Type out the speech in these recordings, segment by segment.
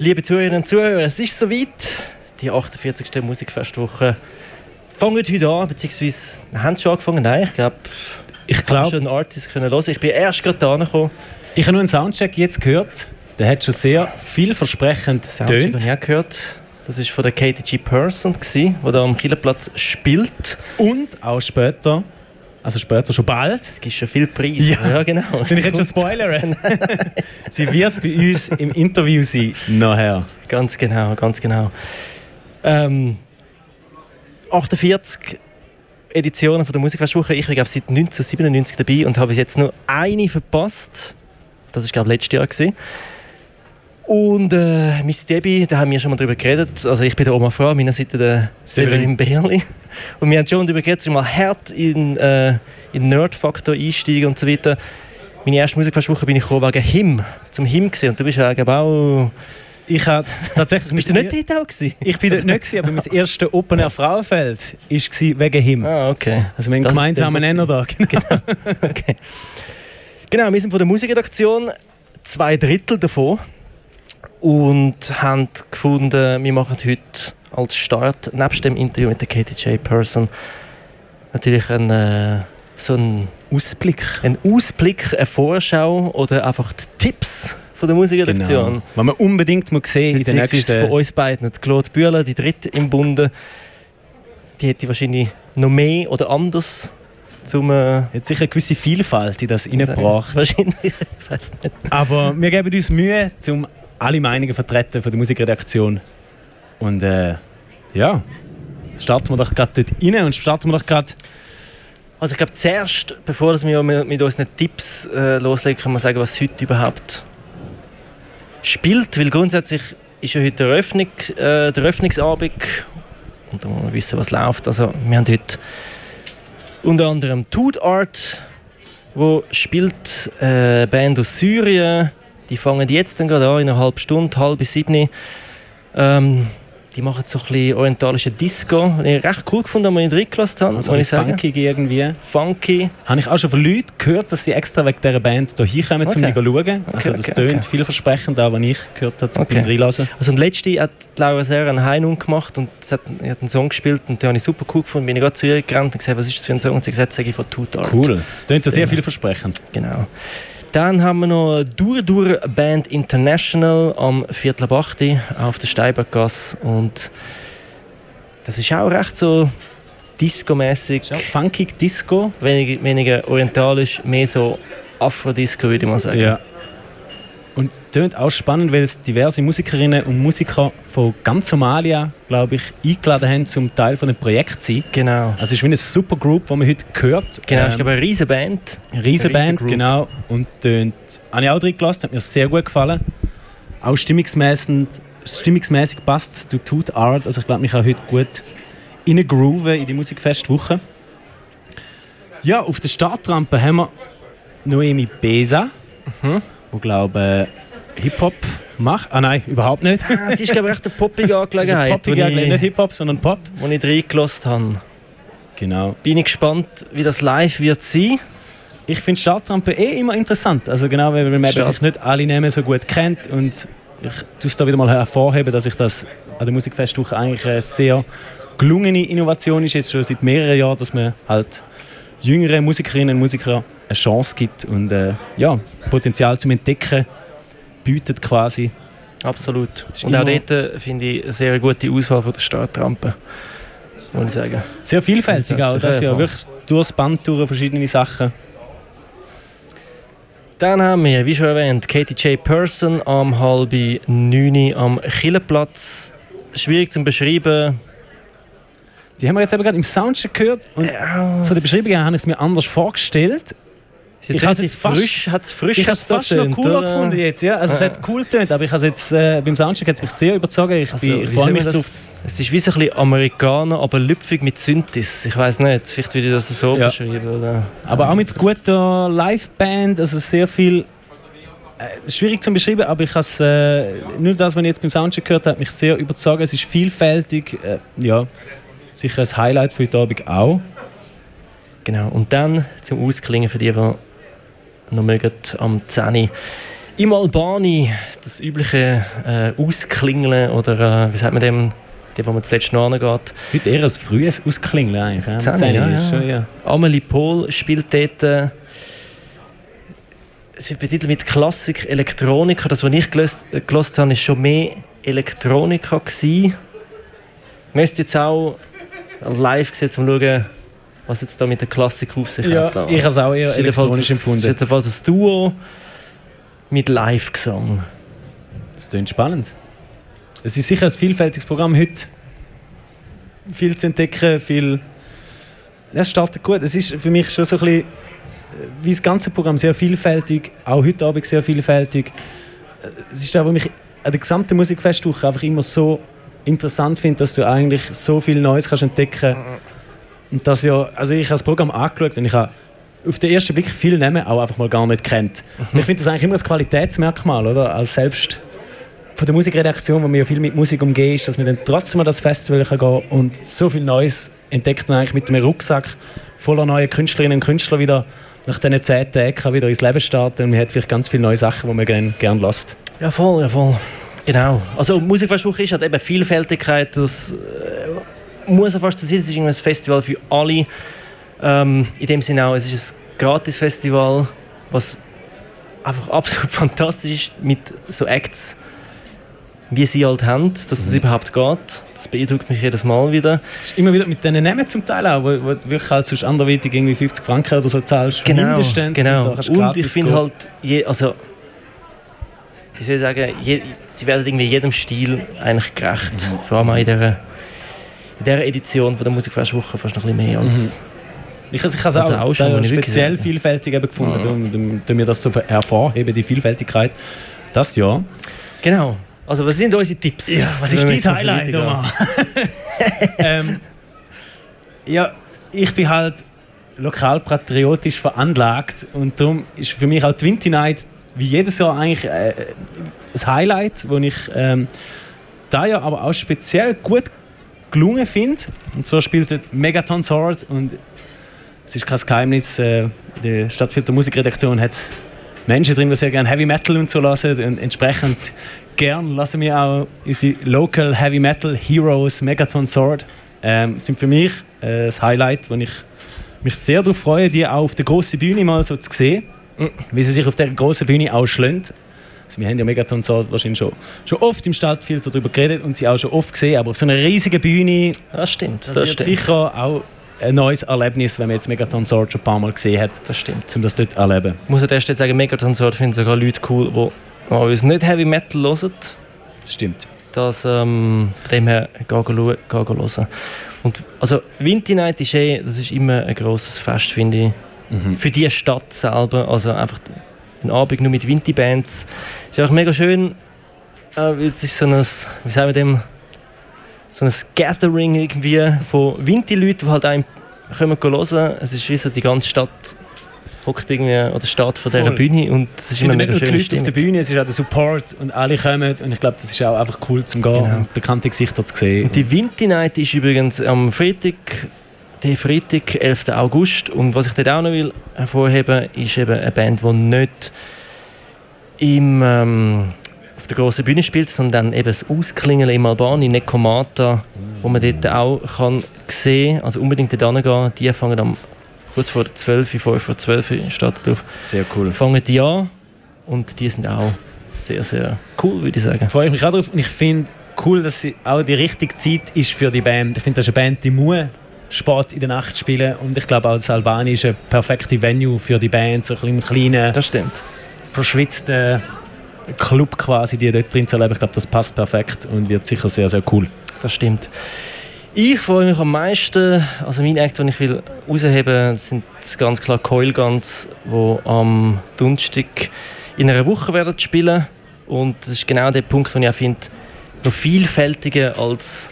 Liebe Zuhörerinnen und Zuhörer, es ist soweit. Die 48. Musikfestwoche fängt heute an, beziehungsweise haben schon angefangen? Nein, ich glaube, ich glaube schon einen Artist können hören. Ich bin erst gerade da gekommen. Ich habe nur einen Soundcheck jetzt gehört. Der hat schon sehr vielversprechend Soundcheck habe ich auch gehört. Das war von der Katie G. Person, die da am Kielerplatz spielt. Und auch später also später, schon bald. Es gibt schon viel Preis. Ja, ja genau. Denn ich hätte schon spoilern. Sie wird bei uns im Interview sein, nachher. Ganz genau, ganz genau. Ähm, 48 Editionen von der Musikfestwoche. Ich bin glaube seit 1997 dabei und habe jetzt nur eine verpasst. Das war glaube ich letztes Jahr gewesen. Und äh, Miss Debbie, da haben wir schon mal drüber geredet. Also ich bin der Oma Frau, meiner Seite der Severin Berli. Und wir haben schon darüber geredet, dass ich mal hart in, äh, in Nerd-Faktor einsteigen und so weiter. Meine erste Musikfestwoche bin ich gekommen wegen Him, zum Him gesehen. Und du bist ja auch... Ich habe tatsächlich... bist du nicht dort auch gewesen? Ich bin dort nicht gewesen, aber mein erstes Open Air Frauenfeld war wegen Him. Ah, okay. Also wir haben gemeinsamen Nenner da. Genau. genau. okay. Genau, wir sind von der Musikredaktion, zwei Drittel davon und haben gefunden, wir machen heute als Start, nebst dem Interview mit der Katie J. Person, natürlich ein, äh, so ein Ausblick. Ein Ausblick, eine Vorschau oder einfach die Tipps von der Musikredaktion. Genau. Was man unbedingt muss sehen in den nächsten... von uns beiden. Claude Bühler, die dritte im Bunde, die hätte wahrscheinlich noch mehr oder anders zum... Äh, hat sicher eine gewisse Vielfalt in das reingebracht. Wahrscheinlich, ich weiß nicht. Aber wir geben uns Mühe, um alle Meinungen vertreten von der Musikredaktion. Und äh, ja, starten wir doch gerade dort rein und starten wir doch gerade. Also ich glaube zuerst, bevor wir mit unseren Tipps äh, loslegen, können wir sagen, was heute überhaupt spielt. Weil grundsätzlich ist ja heute der, Eröffnung, äh, der Eröffnungsabend und da muss man wissen, was läuft. Also wir haben heute unter anderem Toot Art, wo spielt äh, Band aus Syrien. Die fangen jetzt dann gerade an, in einer halben Stunde, halb bis sieben. Ähm, die machen so ein bisschen orientalische Disco. Ich recht cool gefunden, als ich reingelassen habe. Also ich funky irgendwie. Funky. Habe ich auch schon von Leuten gehört, dass sie extra wegen dieser Band hier hinkommen, okay. um die zu schauen. Also das okay, tönt okay. vielversprechend, auch was ich gehört habe, zum okay. Reinlassen. Also und letzte hat Laura Serra einen Heinung gemacht und sie hat, hat einen Song gespielt und den habe ich super cool gefunden. Bin ich gerade zu ihr gerannt und gesagt, was ist das für ein Song? Und sie hat gesagt, sage ich von Toot Art. Cool. Das tönt ja sehr vielversprechend. Genau. Dann haben wir noch Dur Dur Band International am Viertel ab auf der Steibergasse und das ist auch recht so Disco-mäßig. Funky Disco. Weniger, weniger orientalisch, mehr so Afro-Disco, würde ich mal sagen. Ja. Und tönt auch spannend, weil es diverse Musikerinnen und Musiker von ganz Somalia, glaube ich, eingeladen haben, zum Teil von dem Projekt zu sein. Genau. Also es ist wie eine super Group, die man heute hört. Genau, ähm, ich glaube eine riesige Band. Eine riesige Band, genau. Und tönt, habe ich auch drin gelassen, hat mir sehr gut gefallen. Auch stimmungsmäßig, stimmungsmäßig passt es zu Toot Art. Also ich glaube, ich kann heute gut grooven in die Musikfestwoche. Ja, auf der Startrampe haben wir Noemi Besa. Mhm wo glaube Hip-Hop macht. Ah nein, überhaupt nicht. Ah, es ist glaube ich echt eine poppige Angelegenheit. poppige Angelegenheit, nicht Hip-Hop, sondern Pop. Wo ich reingelassen habe. Genau. Bin ich gespannt, wie das live wird sein. Ich finde Startrampe eh immer interessant. Also genau, weil man Start. nicht alle Namen so gut kennt und ich tue es da wieder mal hervorheben, dass ich das an der Musikfestwoche eigentlich eine sehr gelungene Innovation ist, jetzt schon seit mehreren Jahren, dass man halt jüngeren Musikerinnen und Musikern eine Chance gibt und äh, ja, Potenzial zum Entdecken bietet quasi. Absolut. Und auch dort äh, finde ich eine sehr gute Auswahl von der Startrampe. Muss ich sagen. Sehr vielfältig das auch. Das ist ja wirklich durchs Band durch verschiedene Sachen. Dann haben wir, wie schon erwähnt, Katie J. Person am halb neun am Killenplatz. Schwierig zu beschreiben die haben wir jetzt eben gerade im Soundcheck gehört und ja, von der Beschreibung her habe ich es mir anders vorgestellt. Ich habe es frisch, hat's frisch ich habe es fast noch cooler oder? gefunden jetzt, ja. Also ja. es hat cool getönt, aber ich habe jetzt äh, beim Soundcheck hat mich sehr überzogen. Ich, also, ich freue mich drauf. Es ist wie so ein bisschen Amerikaner, aber lüpfig mit Synthes. Ich weiß nicht, vielleicht würde ich das so ja. beschreiben. Oder? Aber auch mit guter Liveband, also sehr viel äh, schwierig zu beschreiben, aber ich has, äh, nur das, was ich jetzt beim Soundcheck gehört habe, hat mich sehr überzeugt. Es ist vielfältig, äh, ja, sicher ein Highlight für heute Abend auch. Genau, und dann zum Ausklingen für die, die noch mögen, am 10 Uhr Im Albani, das übliche äh, Ausklingeln oder äh, wie sagt man dem, die, wo man zuletzt noch angeht. Heute eher ein frühes Ausklingeln eigentlich. Ja, Zehn, ja, ja. Schon, ja. Amelie Pohl spielt dort. Äh, es wird betitelt mit Klassik Elektronika. Das, was ich gelöst, äh, gelöst habe, ist schon mehr Elektronika gewesen. Müsst jetzt auch live gesehen, um zu schauen, was jetzt da mit der Klassik auf sich Ja, hat. ich habe es auch eher elektronisch Es ist empfunden. jedenfalls ein Duo mit Live-Gesang. Das klingt spannend. Es ist sicher ein vielfältiges Programm heute. Viel zu entdecken, viel... Ja, Es startet gut. Es ist für mich schon so ein bisschen, äh, wie das ganze Programm, sehr vielfältig. Auch heute Abend sehr vielfältig. Äh, Es ist auch, was mich an der gesamten Musikfestwoche einfach immer so interessant finde, dass du eigentlich so viel Neues kannst entdecken Und das ja, also ich habe das Programm angeschaut und ich habe auf den ersten Blick viele Namen auch einfach mal gar nicht kennt. Und ich finde das eigentlich immer ein Qualitätsmerkmal, oder? Als selbst von der Musikredaktion, wo wir ja viel mit Musik umgehen, ist, dass wir dann trotzdem an das Festival gehen können und so viel Neues entdeckt man eigentlich mit einem Rucksack voller neue Künstlerinnen und Künstler wieder nach diesen zehn Tagen kann wieder ins Leben starten und man hat vielleicht ganz viele neue Sachen, die man gerne gern lässt. Ja, voll, ja, voll. Genau. Also Musikversuch ist halt eben Vielfältigkeit. Das äh, muss ja fast so sein. Es ist ein Festival für alle. Ähm, in dem Sinne auch, es ist ein Gratis-Festival, was einfach absolut fantastisch ist mit so Acts, wie sie halt haben, dass das überhaupt geht. Das beeindruckt mich jedes Mal wieder. Es ist immer wieder mit diesen Namen zum Teil auch, wo, wo du wirklich halt sonst anderweitig irgendwie 50 Franken oder so zahlst. mindestens. genau. Und, Und ich finde halt, je, also, wie soll ich sagen, je, sie werden irgendwie jedem Stil eigentlich gerecht. Mhm. Vor allem in dieser, in dieser Edition von der Musikfestwoche fast noch ein bisschen mehr als... Ich, ich habe es Also auch, schon, ich speziell vielfältig eben gefunden, Ja. darum, darum tun wir das so hervorheben, die Vielfältigkeit. Das ja. Genau. Also was sind unsere Tipps? was Wenn ist dein Highlight? Omar? ähm, ja, ich bin halt lokalpatriotisch veranlagt und darum ist für mich auch Winter Night wie jedes Jahr eigentlich äh, ein Highlight, wo ich ähm, da ja aber auch speziell gut gelungen finde. Und zwar spielt dort Megaton Sword und es ist kein Geheimnis, äh, in der Stadtviertel Musikredaktion hat es Menschen drin, die sehr gerne Heavy Metal und so lassen und entsprechend gern lassen wir auch unsere Local Heavy Metal Heroes Megaton Sword ähm, sind für mich äh, das Highlight, wo ich mich sehr darauf freue, die auch auf der grossen Bühne mal so zu sehen, wie sie sich auf der grossen Bühne auch schlönt. Also wir haben ja Megaton Sword wahrscheinlich schon, schon oft im Stadtfilter darüber geredet und sie auch schon oft gesehen, aber auf so einer riesigen Bühne Das stimmt, das, das, wird stimmt. sicher auch ein neues Erlebnis, wenn man jetzt Megaton Sword schon ein paar Mal gesehen hat, Das stimmt. um das dort zu erleben. Ich muss an der Stelle sagen, Megaton Sword finden sogar Leute cool, die uns nicht Heavy Metal hören. Das stimmt. Das, ähm, von dem her, geh go lu- geh go hören. Und, also, Winter Night ist eh, das ist immer ein grosses Fest, finde ich. Mhm. Für die Stadt selber, also einfach ein Abend nur mit Winterbands. Ist einfach mega schön, äh, weil es ist so ein, wie sagen wir dem, so ein Gathering irgendwie von Winterleuten, die halt einem kommen hören. Es ist wie so die ganze Stadt hockt irgendwie oder steht vor dieser. Bühne und es ist immer nicht mega schön. Leute auf der Bühne, es ist auch der Support und alle kommen und ich glaube, das ist auch einfach cool zum Gehen Genau. und bekannte Gesichter zu sehen. Und die Winter Night ist übrigens am Freitag, der Freitag, 11. August. Und was ich dort auch noch will hervorheben ist eben eine Band, die nicht im, ähm, auf der grossen Bühne spielt, sondern eben das Ausklingeln im Albani, Nekomata, wo man dort auch kann sehen kann. Also unbedingt dort hingehen. Die fangen am kurz vor 12, 5 vor 12 startet auf. Sehr cool. Fangen die an und die sind auch sehr, sehr cool, würde ich sagen. Freue ich mich auch drauf und ich finde cool, dass sie auch die richtige Zeit ist für die Band. Ich finde, das ist eine Band, die muss Sport in der Nacht spielen und ich glaube auch, das Albani ist ein perfekte Venue für die Band, so ein bisschen im kleinen, Das stimmt. verschwitzten Club quasi, die dort drin zu erleben. Ich glaube, das passt perfekt und wird sicher sehr, sehr cool. Das stimmt. Ich freue mich am meisten, also mein Act, den ich will herausheben sind ganz klar Coil Guns, die am Donnerstag in einer Woche werden spielen. Und das ist genau der Punkt, den ich auch finde, noch vielfältiger als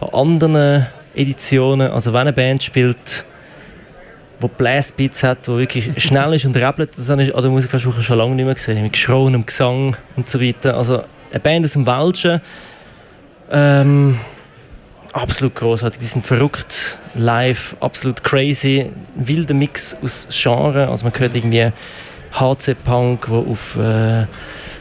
an anderen Editionen. Also wenn eine Band spielt, die Blastbeats hat, die wirklich schnell ist und rappelt, das habe ich an der Musikfestwoche schon lange nicht mehr gesehen. Mit geschroenem Gesang und so weiter. Also eine Band aus dem Welschen, ähm, absolut großartig. Die sind verrückt, live, absolut crazy, ein wilder Mix aus Genres. Also man hört irgendwie HC-Punk, der auf äh,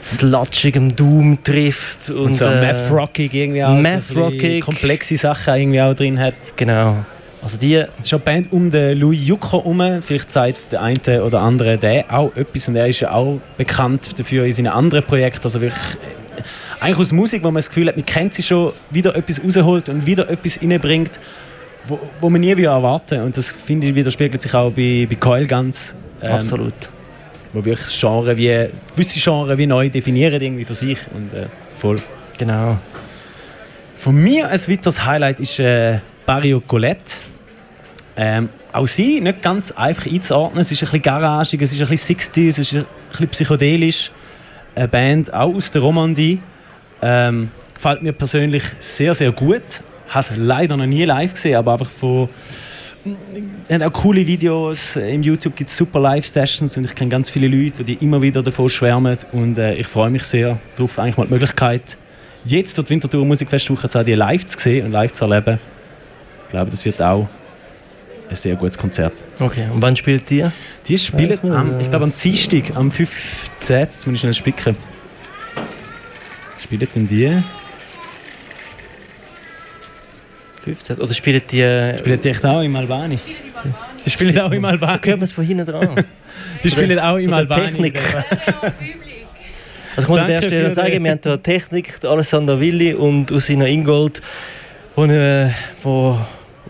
slutschigem Doom trifft. Und, Und so äh, Math-Rockig irgendwie auch. Math so ein bisschen Rockig. Komplexe Sachen irgendwie auch drin hat. Genau. Also die, Schon Band um den Louis Jucco herum. Vielleicht sagt der eine oder andere der auch etwas. Und er ist ja auch bekannt dafür in seinen anderen Projekten. Also wirklich, äh, eigentlich aus Musik, wo man das Gefühl hat, man kennt sie schon, wieder etwas rausholt und wieder etwas reinbringt, wo, wo man nie wieder erwarten. Und das finde ich widerspiegelt sich auch bei, bei Coil Guns. ähm, absolut. Wo wirklich das Genre wie, gewisse Genre wie neu definieren irgendwie für sich. Und äh, voll. Genau. Von mir ein weiteres Highlight ist äh, Barrio Colette. Ähm, auch sie nicht ganz einfach einzuordnen. Es ist ein bisschen garagig, es ist ein bisschen 60s, es ist ein bisschen psychedelisch. Eine Band auch aus der Romandie. Ähm, gefällt mir persönlich sehr, sehr gut. Habe es leider noch nie live gesehen, aber einfach von haben auch coole Videos. Im YouTube gibt es super Live-Sessions und ich kenne ganz viele Leute, die immer wieder davon schwärmen. Und äh, ich freue mich sehr darauf, eigentlich mal die Möglichkeit, jetzt die Winterthur Musikfestwoche zu haben, die live zu sehen und live zu erleben. Ich glaube, das wird auch ein sehr gutes Konzert. Okay, und wann spielt ihr? Die spielen, man am, ich glaube, am? Dienstag, am 15. Jetzt muss ich schnell spicken. Spielen denn die? 15? Oder spielt die... Äh, Spielen die echt auch im Albani? Die spielen auch im Albani. man es von hinten dran. Die spielen auch im Albani. Technik. Also ich muss an der Danke Stelle sagen, wir haben da Technik, Alessandro Willi und Usina Ingold, wo, äh, wo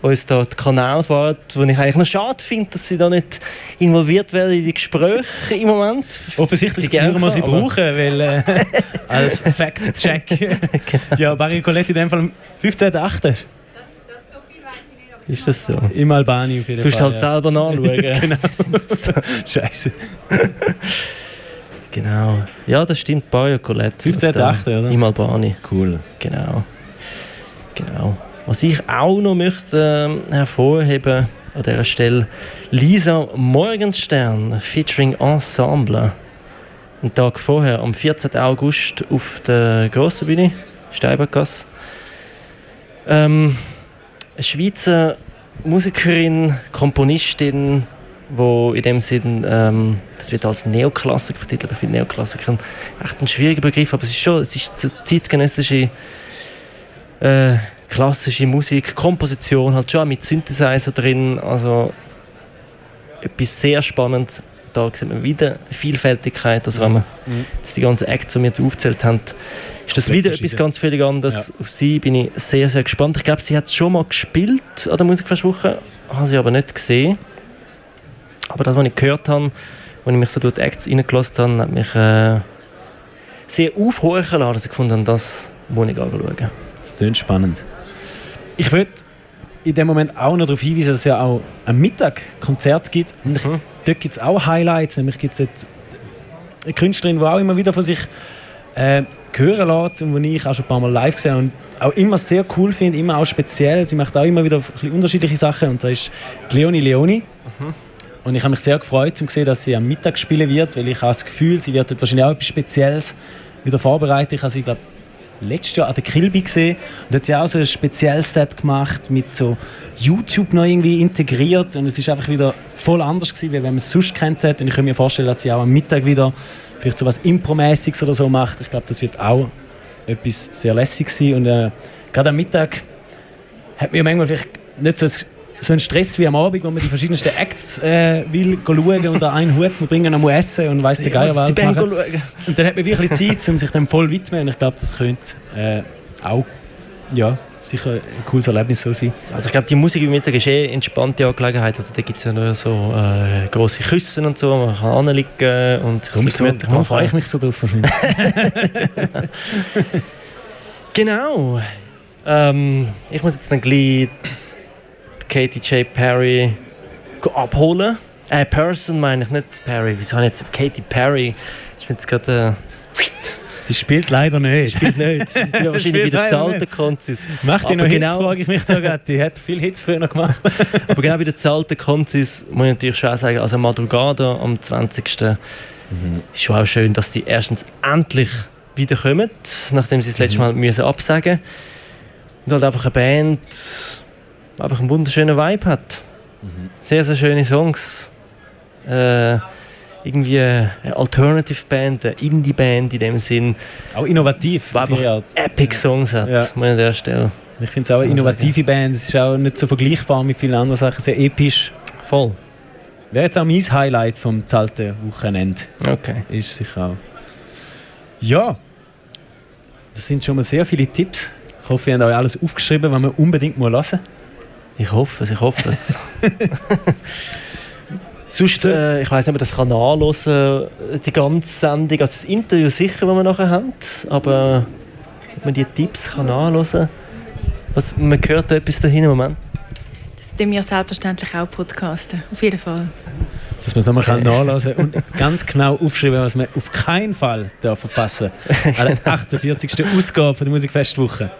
uns da den Kanal fährt, wo ich eigentlich noch schade finde, dass sie da nicht involviert werden in die Gespräche im Moment. Offensichtlich Die würden wir sie brauchen, weil äh, als Fact-Check. Ja, Barry Colette in dem Fall am 15.8. Ist das so? im Albani auf jeden Sonst Fall. halt selber nachschauen. genau. Scheiße. genau. Ja, das stimmt, Bayo Colette. 15.8., oder? Im Albani. Cool. Genau. genau. Was ich auch noch möchte ähm, hervorheben an dieser Stelle, Lisa Morgenstern featuring Ensemble. Einen Tag vorher, am 14. August, auf der grossen Bühne, Steibergasse. Ähm, eine Schweizer Musikerin, Komponistin, wo in dem Sinn, ähm, das wird als Neoklassiker betitelt, bei vielen Neoklassikern echt ein schwieriger Begriff, aber es ist schon, es ist zeitgenössische äh, klassische Musik, Komposition, halt schon auch mit Synthesizer drin, also etwas sehr Spannendes. Da sieht man wieder Vielfältigkeit, also wenn man Mhm. jetzt die ganzen Acts, die wir jetzt aufgezählt haben, ist das wieder etwas ganz völlig anderes. Auf sie bin ich sehr, sehr gespannt. Ich glaube, sie hat schon mal gespielt an der Musikfestwoche, habe sie aber nicht gesehen. Aber das, was ich gehört habe, als ich mich so durch die Acts reingelassen habe, hat mich äh, sehr aufhorchen lassen, dass ich gefunden habe, das muss ich anschauen. Das klingt spannend. Ich würde in dem Moment auch noch darauf hinweisen, dass es ja auch am Mittag Konzert gibt. Und Mhm. dort gibt es auch Highlights. Nämlich gibt es dort eine Künstlerin, die auch immer wieder von sich äh, hören lässt und die ich auch schon ein paar Mal live gesehen habe und auch immer sehr cool finde, immer auch speziell. Sie macht auch immer wieder ein unterschiedliche Sachen und da ist Leonie Leoni. Und ich habe mich sehr gefreut, um zu sehen, dass sie am Mittag spielen wird, weil ich habe das Gefühl, sie wird dort wahrscheinlich auch etwas Spezielles wieder vorbereitet. Ich habe sie, glaube letztes Jahr an der Kilby gesehen. Und hat sie auch so ein spezielles Set gemacht mit so YouTube noch irgendwie integriert. Und es ist einfach wieder voll anders gewesen, wie wenn man es sonst kennt hat. Und ich kann mir vorstellen, dass sie auch am Mittag wieder vielleicht so was Impromäßiges oder so macht. Ich glaube, das wird auch etwas sehr lässiges sein. Und äh, gerade am Mittag hat ja manchmal vielleicht nicht so, so einen Stress wie am Abend, wo man die verschiedensten Acts äh, will schauen und an einen Hut man bringen, muss essen und weiss der Geier was. Und dann hat man wirklich Zeit, um sich dem voll widmen. Und ich glaube, das könnte äh, auch ja, sicher ein cooles Erlebnis so sein. Also ich glaube, die Musik im Mittag ist eh entspannte Angelegenheit. Also da gibt es ja nur so äh, grosse Küssen und so, man kann anliegen und Darum, so, darum freue ich mich so drauf. wahrscheinlich. Genau. Ähm, ich muss jetzt dann gleich Katie J. Perry abholen. Äh, Person meine ich, nicht Perry. Wieso habe ich jetzt Katy Perry? Ich finde es gerade... Die spielt leider Äh, nicht. spielt nicht. Sie sind ja wahrscheinlich wieder zu alten. Konzis. Macht die noch Hits, genau- frage ich mich da gerade. Die hat viele Hits früher noch gemacht. Aber genau bei den zu alten Konzis muss ich natürlich schon auch sagen, also Madrugada am 20. ist schon auch schön, dass die erstens endlich wiederkommen, nachdem sie das letzte Mal müssen absagen Und halt einfach eine Band, einfach einen wunderschönen Vibe hat. Sehr, sehr schöne Songs. Äh, irgendwie eine Alternative Band, eine Indie Band in dem Sinn. Auch innovativ. Die einfach Epic Songs hat, ja. muss an der Stelle. Ich finde es auch eine innovative Band. Es ist auch nicht so vergleichbar mit vielen anderen Sachen. Sehr episch. Voll. Wäre jetzt auch mein Highlight vom zalten Wochenende. Okay. Ist sicher auch. Ja. Das sind schon mal sehr viele Tipps. Ich hoffe, ihr habt euch alles aufgeschrieben, was man unbedingt mal hören Ich hoffe es, ich hoffe es. Sonst, äh, ich weiß nicht, ob man das kann die ganze Sendung, also das Interview sicher, das wir nachher haben, aber ob man die Tipps kann nachhören was Man hört etwas dahin im Moment. Das tun wir selbstverständlich auch podcasten, auf jeden Fall. Dass man es nochmal okay. nachlesen kann und ganz genau aufschreiben, was man auf keinen Fall verpassen darf. An der 48. Ausgabe der Musikfestwoche.